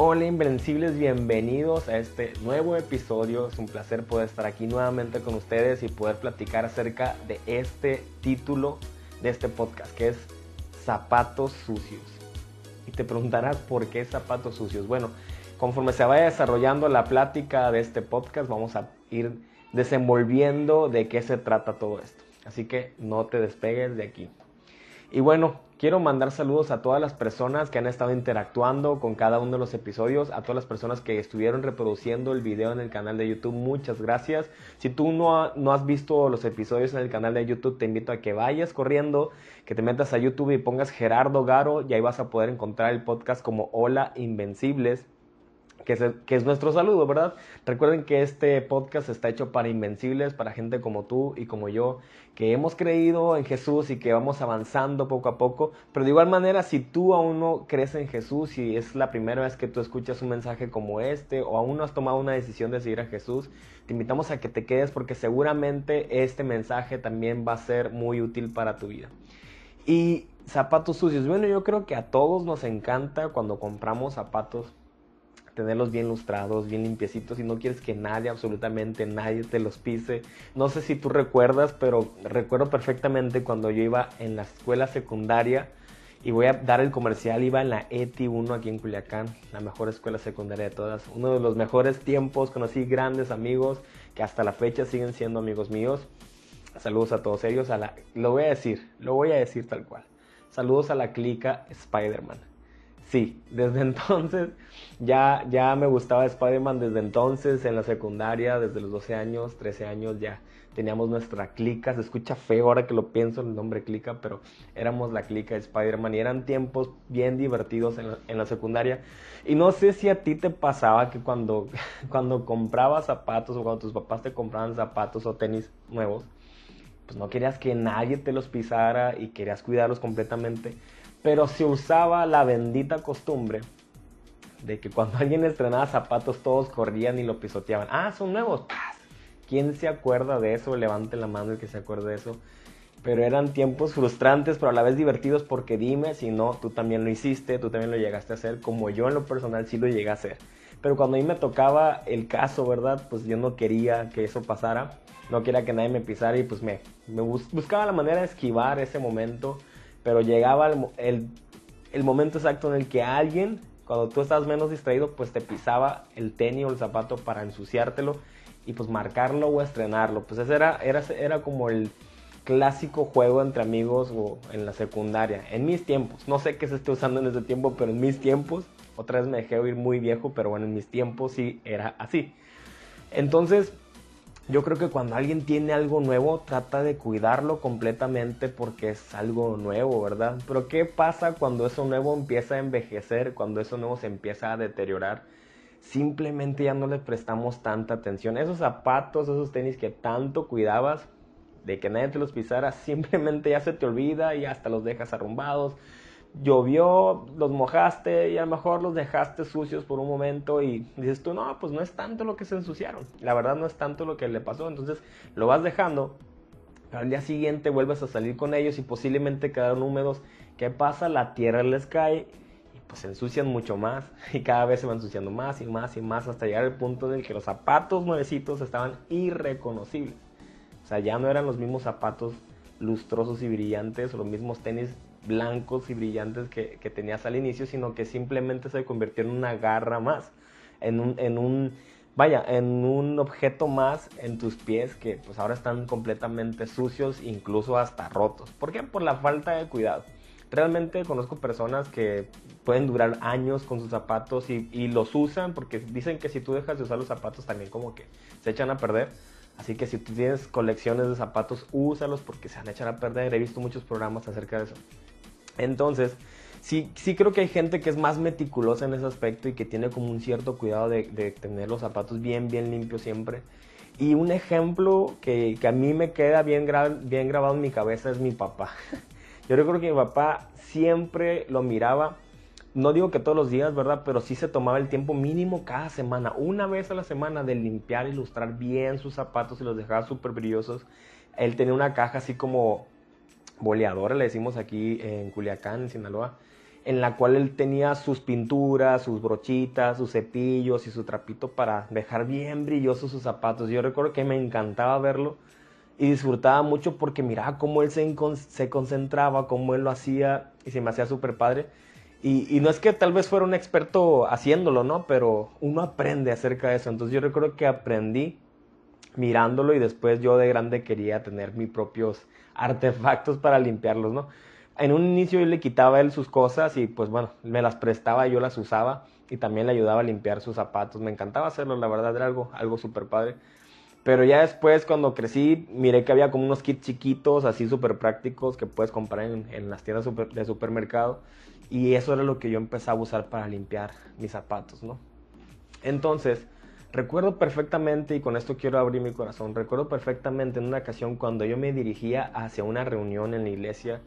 Hola Invencibles, bienvenidos a este nuevo episodio. Es un placer poder estar aquí nuevamente con ustedes y poder platicar acerca de este título de este podcast, que es Zapatos Sucios. Y te preguntarás por qué zapatos sucios. Bueno, conforme se vaya desarrollando la plática de este podcast, vamos a ir desenvolviendo de qué se trata todo esto. Así que no te despegues de aquí. Y bueno, quiero mandar saludos a todas las personas que han estado interactuando con cada uno de los episodios, a todas las personas que estuvieron reproduciendo el video en el canal de YouTube. Muchas gracias. Si tú no, no has visto los episodios en el canal de YouTube, te invito a que vayas corriendo, que te metas a YouTube y pongas Gerardo Garo y ahí vas a poder encontrar el podcast como Hola Invencibles que es, nuestro saludo, ¿verdad? Recuerden que este podcast está hecho para invencibles, para gente como tú y como yo, que hemos creído en Jesús y que vamos avanzando poco a poco, pero de igual manera, si tú aún no crees en Jesús y es la primera vez que tú escuchas un mensaje como este o aún no has tomado una decisión de seguir a Jesús, te invitamos a que te quedes porque seguramente este mensaje también va a ser muy útil para tu vida. Y zapatos sucios. Bueno, yo creo que a todos nos encanta cuando compramos zapatos tenerlos bien lustrados, bien limpiecitos y no quieres que nadie, absolutamente nadie te los pise. No sé si tú recuerdas, pero recuerdo perfectamente cuando yo iba en la escuela secundaria y voy a dar el comercial, iba en la ETI 1 aquí en Culiacán, la mejor escuela secundaria de todas. Uno de los mejores tiempos, conocí grandes amigos que hasta la fecha siguen siendo amigos míos. Saludos a todos ellos, a la, lo voy a decir, lo voy a decir tal cual. Saludos a la clica Spider-Man. Sí, desde entonces ya, ya me gustaba Spider-Man desde entonces, en la secundaria, desde los 12 años, 13 años ya teníamos nuestra clica, se escucha feo ahora que lo pienso el nombre clica, pero éramos la clica de Spider-Man y eran tiempos bien divertidos en la, en la, secundaria. Y no sé si a ti te pasaba que cuando, cuando comprabas zapatos o cuando tus papás te compraban zapatos o tenis nuevos, pues no querías que nadie te los pisara y querías cuidarlos completamente pero se usaba la bendita costumbre de que cuando alguien estrenaba zapatos todos corrían y lo pisoteaban. Ah, son nuevos. ¿Quién se acuerda de eso? Levante la mano el que se acuerde de eso. Pero eran tiempos frustrantes, pero a la vez divertidos porque dime si no, tú también lo hiciste, tú también lo llegaste a hacer, como yo en lo personal sí lo llegué a hacer. Pero cuando a mí me tocaba el caso, ¿verdad? Pues yo no quería que eso pasara, no quería que nadie me pisara y pues me, me buscaba la manera de esquivar ese momento pero llegaba el, el, momento exacto en el que alguien, cuando tú estás menos distraído, pues te pisaba el tenis o el zapato para ensuciártelo y pues marcarlo o estrenarlo. Pues ese era, era, era como el clásico juego entre amigos o en la secundaria, en mis tiempos. No sé qué se esté usando en ese tiempo, pero en mis tiempos, otra vez me dejé oír muy viejo, pero bueno, en mis tiempos sí era así. Entonces, yo creo que cuando alguien tiene algo nuevo, trata de cuidarlo completamente porque es algo nuevo, ¿verdad? Pero ¿qué pasa cuando eso nuevo empieza a envejecer, cuando eso nuevo se empieza a deteriorar? Simplemente ya no le prestamos tanta atención. Esos zapatos, esos tenis que tanto cuidabas, de que nadie te los pisara, simplemente ya se te olvida y hasta los dejas arrumbados llovió, los mojaste y a lo mejor los dejaste sucios por un momento y dices tú, no, pues no es tanto lo que se ensuciaron, la verdad no es tanto lo que le pasó, entonces lo vas dejando, pero al día siguiente vuelves a salir con ellos y posiblemente quedaron húmedos, ¿qué pasa? La tierra les cae y pues se ensucian mucho más y cada vez se van ensuciando más y más y más hasta llegar al punto en el que los zapatos nuevecitos estaban irreconocibles, o sea, ya no eran los mismos zapatos lustrosos y brillantes o los mismos tenis blancos y brillantes que, tenías al inicio, sino que simplemente se convirtió en una garra más, en un, en un, vaya, en un objeto más en tus pies que pues ahora están completamente sucios, incluso hasta rotos. ¿Por qué? Por la falta de cuidado. Realmente conozco personas que pueden durar años con sus zapatos y, y los usan porque dicen que si tú dejas de usar los zapatos también como que se echan a perder. Así que si tú tienes colecciones de zapatos, úsalos porque se han echado a perder. He visto muchos programas acerca de eso. Entonces, sí, sí creo que hay gente que es más meticulosa en ese aspecto y que tiene como un cierto cuidado de, tener los zapatos bien, bien limpios siempre. Y un ejemplo que, a mí me queda bien, bien grabado en mi cabeza es mi papá. Yo recuerdo que mi papá siempre lo miraba, no digo que todos los días, ¿verdad? Pero sí se tomaba el tiempo mínimo cada semana, una vez a la semana, de limpiar, ilustrar bien sus zapatos y los dejaba súper brillosos. Él tenía una caja así como boleadora, le decimos aquí en Culiacán, en Sinaloa. en la cual él tenía sus pinturas, sus brochitas, sus cepillos y su trapito para dejar bien brillosos sus zapatos. Yo recuerdo que me encantaba verlo y disfrutaba mucho porque miraba cómo él se, se concentraba, cómo él lo hacía y se me hacía súper padre. Y, y, no es que tal vez fuera un experto haciéndolo, ¿no? Pero uno aprende acerca de eso. Entonces yo recuerdo que aprendí mirándolo y después yo de grande quería tener mis propios artefactos para limpiarlos, ¿no? en un inicio yo le quitaba él sus cosas y pues bueno, me las prestaba, yo las usaba y también le ayudaba a limpiar sus zapatos. Me encantaba hacerlo, la verdad era algo, algo súper padre. Pero ya después, cuando crecí, miré que había como unos kits chiquitos, así súper prácticos, que puedes comprar en, las tiendas de supermercado. Y eso era lo que yo empezaba a usar para limpiar mis zapatos, ¿no? Entonces, recuerdo perfectamente, y con esto quiero abrir mi corazón, recuerdo perfectamente en una ocasión cuando yo me dirigía hacia una reunión en la iglesia,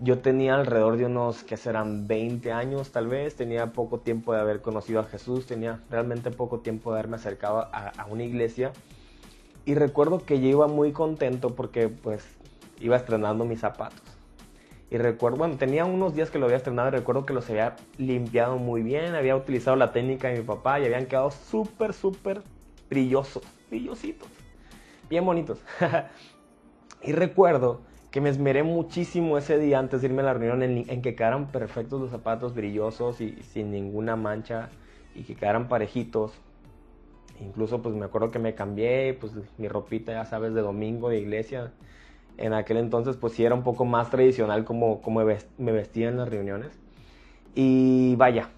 yo tenía alrededor de unos, que serán 20 años tal vez, tenía poco tiempo de haber conocido a Jesús, tenía realmente poco tiempo de haberme acercado a, una iglesia. Y recuerdo que yo iba muy contento porque pues iba estrenando mis zapatos. Y recuerdo, bueno, tenía unos días que lo había estrenado y recuerdo que los había limpiado muy bien, había utilizado la técnica de mi papá y habían quedado súper, súper brillosos, brillositos, bien bonitos. y recuerdo que me esmeré muchísimo ese día antes de irme a la reunión en, que quedaran perfectos los zapatos brillosos y sin ninguna mancha y que quedaran parejitos. Incluso pues me acuerdo que me cambié, pues mi ropita ya sabes de domingo de iglesia. En aquel entonces pues sí era un poco más tradicional como, como me vestía en las reuniones. Y vaya,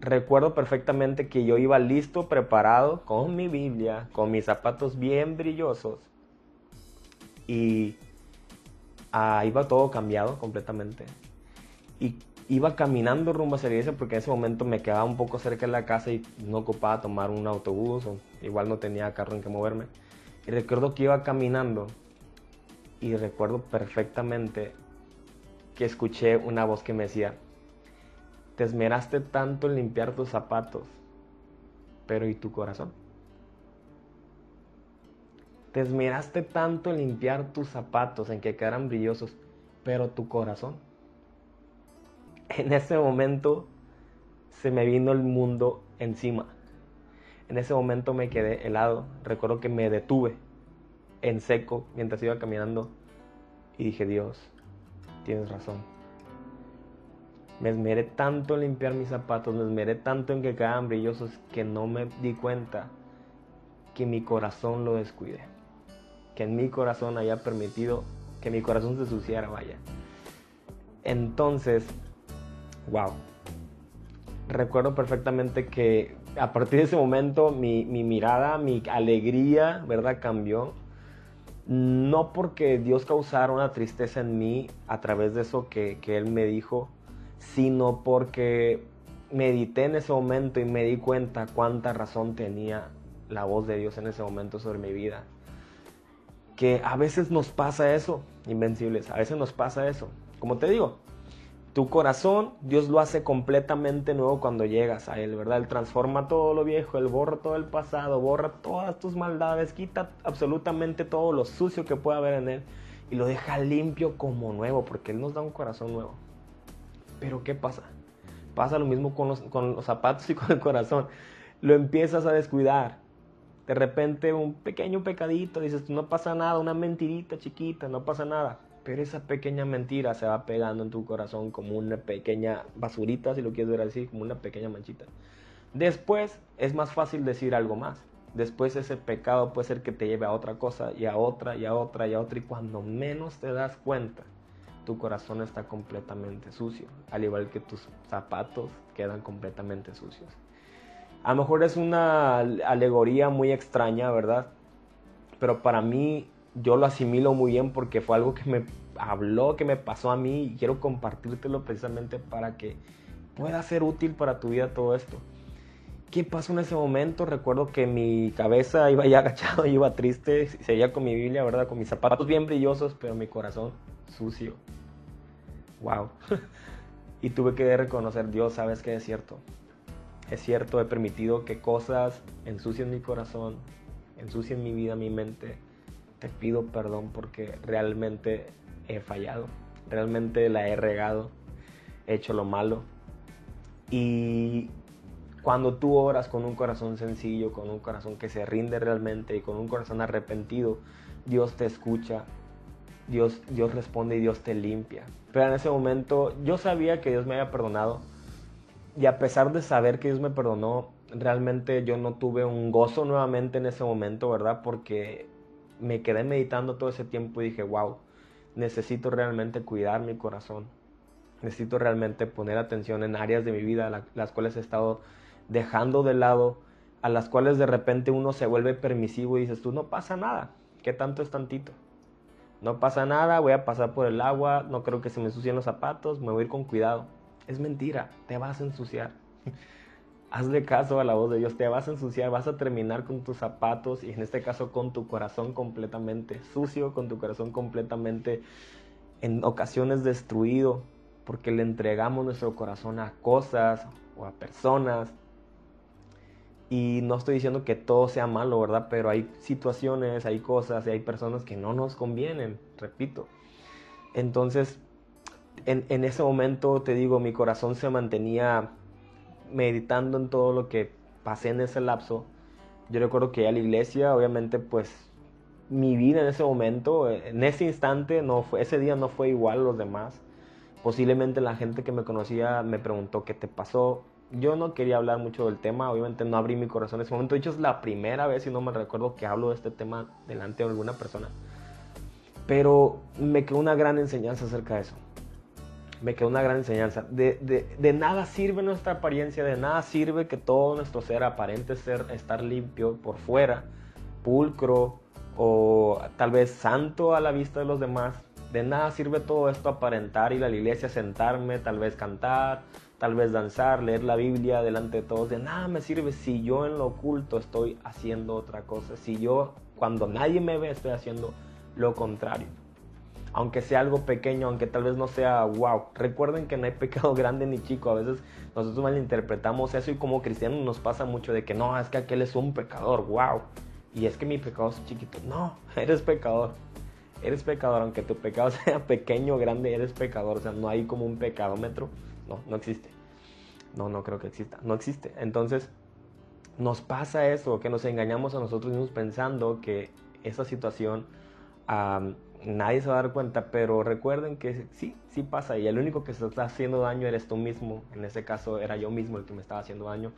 recuerdo perfectamente que yo iba listo, preparado, con mi Biblia, con mis zapatos bien brillosos. Y Ah, iba todo cambiado completamente. Y iba caminando rumbo hacia la iglesia porque en ese momento me quedaba un poco cerca de la casa y no ocupaba tomar un autobús o igual no tenía carro en que moverme. Y recuerdo que iba caminando y recuerdo perfectamente que escuché una voz que me decía, te esmeraste tanto en limpiar tus zapatos, pero ¿y tu corazón? Te esmeraste tanto en limpiar tus zapatos, en que quedaran brillosos, pero tu corazón. En ese momento se me vino el mundo encima. En ese momento me quedé helado. Recuerdo que me detuve en seco mientras iba caminando y dije, Dios, tienes razón. Me esmeré tanto en limpiar mis zapatos, me esmeré tanto en que quedaran brillosos que no me di cuenta que mi corazón lo descuidé que en mi corazón haya permitido que mi corazón se suciara, vaya. Entonces, wow. Recuerdo perfectamente que a partir de ese momento mi, mirada, mi alegría, ¿verdad? Cambió. No porque Dios causara una tristeza en mí a través de eso que, que Él me dijo, sino porque medité en ese momento y me di cuenta cuánta razón tenía la voz de Dios en ese momento sobre mi vida que a veces nos pasa eso, invencibles, a veces nos pasa eso. Como te digo, tu corazón, Dios lo hace completamente nuevo cuando llegas a Él, ¿verdad? Él transforma todo lo viejo, Él borra todo el pasado, borra todas tus maldades, quita absolutamente todo lo sucio que pueda haber en Él y lo deja limpio como nuevo, porque Él nos da un corazón nuevo. Pero ¿qué pasa? Pasa lo mismo con los, con los zapatos y con el corazón. Lo empiezas a descuidar, de repente un pequeño pecadito, dices, no pasa nada, una mentirita chiquita, no pasa nada. Pero esa pequeña mentira se va pegando en tu corazón como una pequeña basurita, si lo quieres ver así, como una pequeña manchita. Después es más fácil decir algo más. Después ese pecado puede ser que te lleve a otra cosa y a otra y a otra y a otra. Y cuando menos te das cuenta, tu corazón está completamente sucio. Al igual que tus zapatos quedan completamente sucios. A lo mejor es una alegoría muy extraña, ¿verdad? Pero para mí yo lo asimilo muy bien porque fue algo que me habló, que me pasó a mí y quiero compartírtelo precisamente para que pueda ser útil para tu vida todo esto. ¿Qué pasó en ese momento? Recuerdo que mi cabeza iba ya agachado, iba triste, seguía con mi Biblia, ¿verdad? Con mis zapatos bien brillosos, pero mi corazón sucio. Wow. y tuve que reconocer, Dios, sabes que es cierto. Es cierto, he permitido que cosas ensucien mi corazón, ensucien mi vida, mi mente. Te pido perdón porque realmente he fallado, realmente la he regado. he hecho lo malo. Y cuando tú oras con un corazón sencillo, con un corazón que se rinde realmente y con un corazón arrepentido, Dios te escucha, Dios, Dios responde y Dios te limpia. Pero en ese momento yo sabía que Dios me había perdonado y a pesar de saber que Dios me perdonó, realmente yo no tuve un gozo nuevamente en ese momento, ¿verdad? Porque me quedé meditando todo ese tiempo y dije, wow, necesito realmente cuidar mi corazón. Necesito realmente poner atención en áreas de mi vida las cuales he estado dejando de lado, a las cuales de repente uno se vuelve permisivo y dices, tú no pasa nada, ¿qué tanto es tantito? No pasa nada, voy a pasar por el agua, no creo que se me ensucien los zapatos, me voy a ir con cuidado. Es mentira, te vas a ensuciar. Hazle caso a la voz de Dios, te vas a ensuciar, vas a terminar con tus zapatos y en este caso con tu corazón completamente sucio, con tu corazón completamente en ocasiones destruido, porque le entregamos nuestro corazón a cosas o a personas y no estoy diciendo que todo sea malo, ¿verdad? Pero hay situaciones, hay cosas y hay personas que no nos convienen, repito. Entonces, en, en ese momento, te digo, mi corazón se mantenía meditando en todo lo que pasé en ese lapso. Yo recuerdo que a la iglesia, obviamente, pues mi vida en ese momento, en ese instante, no ese día no fue igual a los demás. Posiblemente la gente que me conocía me preguntó qué te pasó, yo no quería hablar mucho del tema, obviamente no abrí mi corazón en ese momento. De hecho, es la primera vez, si no me recuerdo, que hablo de este tema delante de alguna persona. Pero me quedó una gran enseñanza acerca de eso. Me quedó una gran enseñanza. De, de, de, nada sirve nuestra apariencia, de nada sirve que todo nuestro ser aparente ser estar limpio por fuera, pulcro o tal vez santo a la vista de los demás. De nada sirve todo esto aparentar, a la iglesia, sentarme, tal vez cantar, tal vez danzar, leer la Biblia delante de todos, de nada me sirve si yo en lo oculto estoy haciendo otra cosa, si yo cuando nadie me ve estoy haciendo lo contrario. Aunque sea algo pequeño, aunque tal vez no sea wow. Recuerden que no hay pecado grande ni chico. A veces nosotros malinterpretamos eso y como cristianos nos pasa mucho de que no, es que aquel es un pecador, wow. Y es que mi pecado es chiquito. No, eres pecador. Eres pecador, aunque tu pecado sea pequeño o grande, eres pecador. O sea, no hay como un pecadómetro. No, no existe. No, no creo que exista. No existe. Entonces, nos pasa eso, que nos engañamos a nosotros mismos pensando que esa situación nadie se va a dar cuenta, pero recuerden que sí, sí pasa y el único que se está haciendo daño eres tú mismo. En ese caso era yo mismo el que me estaba haciendo daño.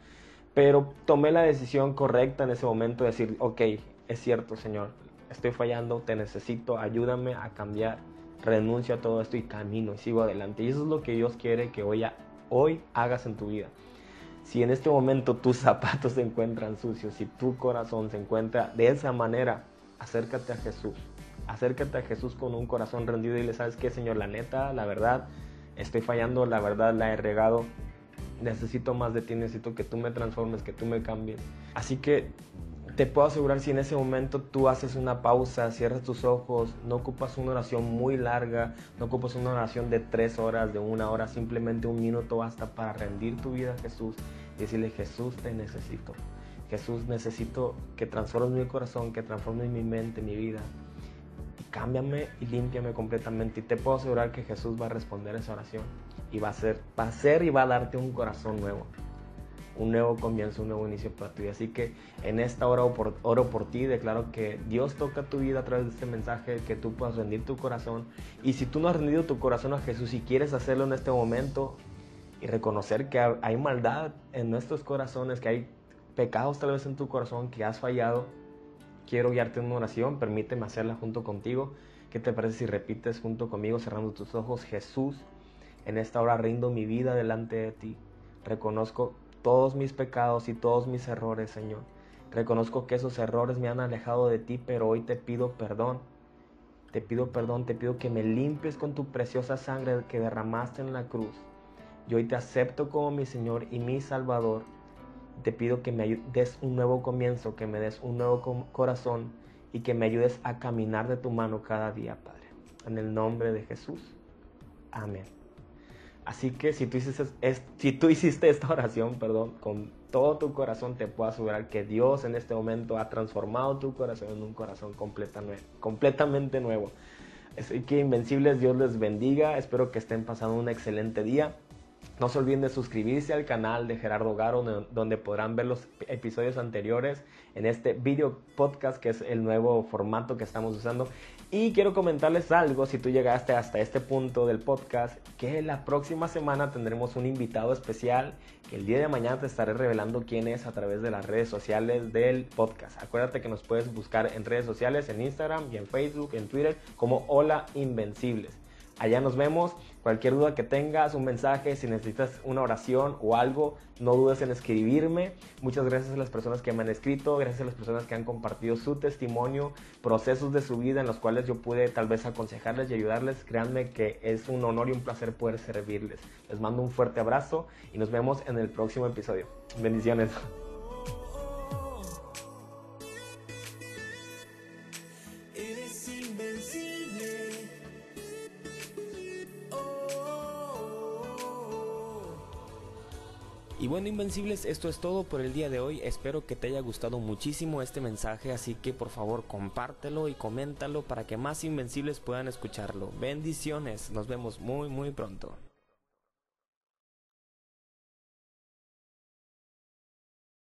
Pero tomé la decisión correcta en ese momento de decir, ok, es cierto, Señor, estoy fallando, te necesito, ayúdame a cambiar, renuncio a todo esto y camino y sigo adelante. Y eso es lo que Dios quiere que hoy hoy hagas en tu vida. Si en este momento tus zapatos se encuentran sucios, si tu corazón se encuentra de esa manera, acércate a Jesús. Acércate a Jesús con un corazón rendido y le sabes que, Señor, la neta, la verdad, estoy fallando, la verdad la he regado. Necesito más de ti, necesito que tú me transformes, que tú me cambies. Así que te puedo asegurar si en ese momento tú haces una pausa, cierras tus ojos, no ocupas una oración muy larga, no ocupas una oración de tres horas, de una hora, simplemente un minuto basta para rendir tu vida a Jesús y decirle Jesús te necesito. Jesús necesito que transformes mi corazón, que transformes mi mente, mi vida. Cámbiame y límpiame completamente. Y te puedo asegurar que Jesús va a responder esa oración. Y va a ser, va a ser y va a darte un corazón nuevo un nuevo comienzo, un nuevo inicio para tu. Así que en esta hora oro por, ti, declaro que Dios toca tu vida a través de este mensaje, que tú puedas rendir tu corazón. Y si tú no has rendido tu corazón a Jesús y quieres hacerlo en este momento y reconocer que hay maldad en nuestros corazones, que hay pecados tal vez en tu corazón, que has fallado, quiero guiarte en una oración, permíteme hacerla junto contigo. ¿Qué te parece si repites junto conmigo cerrando tus ojos? Jesús, en esta hora rindo mi vida delante de ti. Reconozco todos mis pecados y todos mis errores, Señor. Reconozco que esos errores me han alejado de ti, pero hoy te pido perdón. Te pido perdón, te pido que me limpies con tu preciosa sangre que derramaste en la cruz. Yo hoy te acepto como mi Señor y mi Salvador. Te pido que me des un nuevo comienzo, que me des un nuevo corazón y que me ayudes a caminar de tu mano cada día, Padre. En el nombre de Jesús. Amén. Así que si tú, hiciste, esta oración, perdón, con todo tu corazón, te puedo asegurar que Dios en este momento ha transformado tu corazón en un corazón completamente nuevo. Así que invencibles, Dios les bendiga. Espero que estén pasando un excelente día. No se olviden de suscribirse al canal de Gerardo Garo, donde podrán ver los episodios anteriores en este video podcast, que es el nuevo formato que estamos usando. Y quiero comentarles algo, si tú llegaste hasta este punto del podcast, que la próxima semana tendremos un invitado especial, que el día de mañana te estaré revelando quién es a través de las redes sociales del podcast. Acuérdate que nos puedes buscar en redes sociales, en Instagram y en Facebook, en Twitter, como Hola Invencibles. Allá nos vemos. Cualquier duda que tengas, un mensaje, si necesitas una oración o algo, no dudes en escribirme. Muchas gracias a las personas que me han escrito, gracias a las personas que han compartido su testimonio, procesos de su vida en los cuales yo pude tal vez aconsejarles y ayudarles. Créanme que es un honor y un placer poder servirles. Les mando un fuerte abrazo y nos vemos en el próximo episodio. Bendiciones. Y bueno, Invencibles, esto es todo por el día de hoy. Espero que te haya gustado muchísimo este mensaje, así que por favor compártelo y coméntalo para que más Invencibles puedan escucharlo. Bendiciones, nos vemos muy muy pronto.